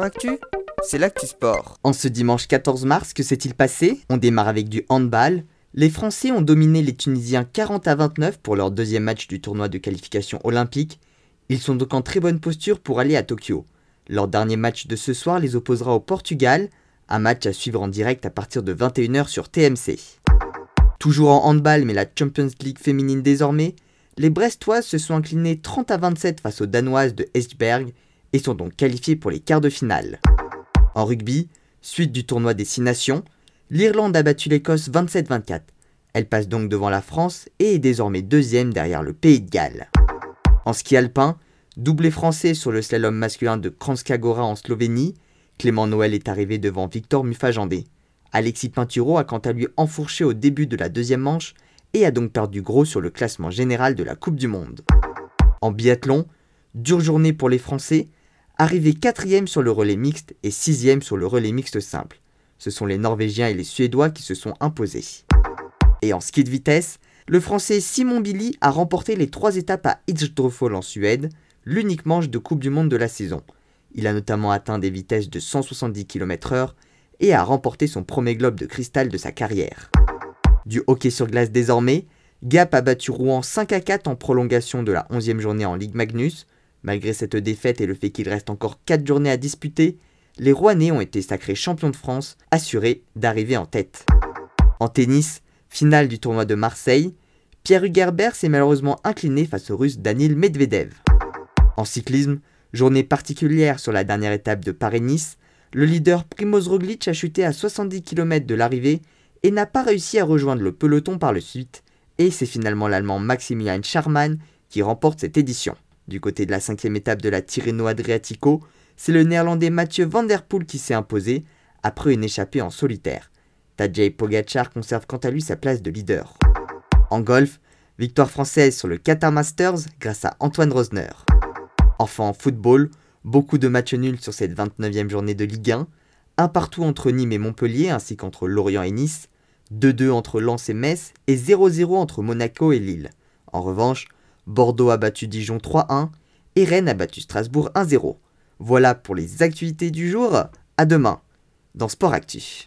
Actu, c'est l'actu sport. En ce dimanche 14 mars, que s'est-il passé? On démarre avec du handball. Les Français ont dominé les Tunisiens 40 à 29 pour leur deuxième match du tournoi de qualification olympique. Ils sont donc en très bonne posture pour aller à Tokyo. Leur dernier match de ce soir les opposera au Portugal, un match à suivre en direct à partir de 21h sur TMC. Toujours en handball mais la Champions League féminine désormais, les Brestoises se sont inclinées 30 à 27 face aux Danoises de Esbjerg et sont donc qualifiées pour les quarts de finale. En rugby, suite du tournoi des 6 nations, l'Irlande a battu l'Écosse 27-24. Elle passe donc devant la France et est désormais deuxième derrière le Pays de Galles. En ski alpin, doublé français sur le slalom masculin de Kranjska Gora en Slovénie, Clément Noël est arrivé devant Victor Mufajandé. Alexis Pinturo a quant à lui enfourché au début de la deuxième manche et a donc perdu gros sur le classement général de la Coupe du Monde. En biathlon, dure journée pour les Français, arrivé quatrième sur le relais mixte et sixième sur le relais mixte simple. Ce sont les Norvégiens et les Suédois qui se sont imposés. Et en ski de vitesse, le Français Simon Billy a remporté les trois étapes à Idstråfol en Suède, l'unique manche de Coupe du Monde de la saison. Il a notamment atteint des vitesses de 170 km/h et a remporté son premier globe de cristal de sa carrière. Du hockey sur glace désormais, Gap a battu Rouen 5 à 4 en prolongation de la 11e journée en Ligue Magnus. Malgré cette défaite et le fait qu'il reste encore 4 journées à disputer, les Rouennais ont été sacrés champions de France, assurés d'arriver en tête. En tennis, finale du tournoi de Marseille, Pierre Hugerbert s'est malheureusement incliné face au russe Danil Medvedev. En cyclisme, journée particulière sur la dernière étape de Paris-Nice, le leader Primoz Roglic a chuté à 70 km de l'arrivée et n'a pas réussi à rejoindre le peloton par le suite, et c'est finalement l'Allemand Maximilian Scharmann qui remporte cette édition. Du côté de la cinquième étape de la Tirreno Adriatico, c'est le néerlandais Mathieu Van Der Poel qui s'est imposé après une échappée en solitaire. Tadej Pogacar conserve quant à lui sa place de leader. En golf, victoire française sur le Qatar Masters grâce à Antoine Rosner. Enfin en football, beaucoup de matchs nuls sur cette 29e journée de Ligue 1, un partout entre Nîmes et Montpellier ainsi qu'entre Lorient et Nice, 2-2 entre Lens et Metz et 0-0 entre Monaco et Lille. En revanche, Bordeaux a battu Dijon 3-1 et Rennes a battu Strasbourg 1-0. Voilà pour les activités du jour, à demain dans Sport Actif.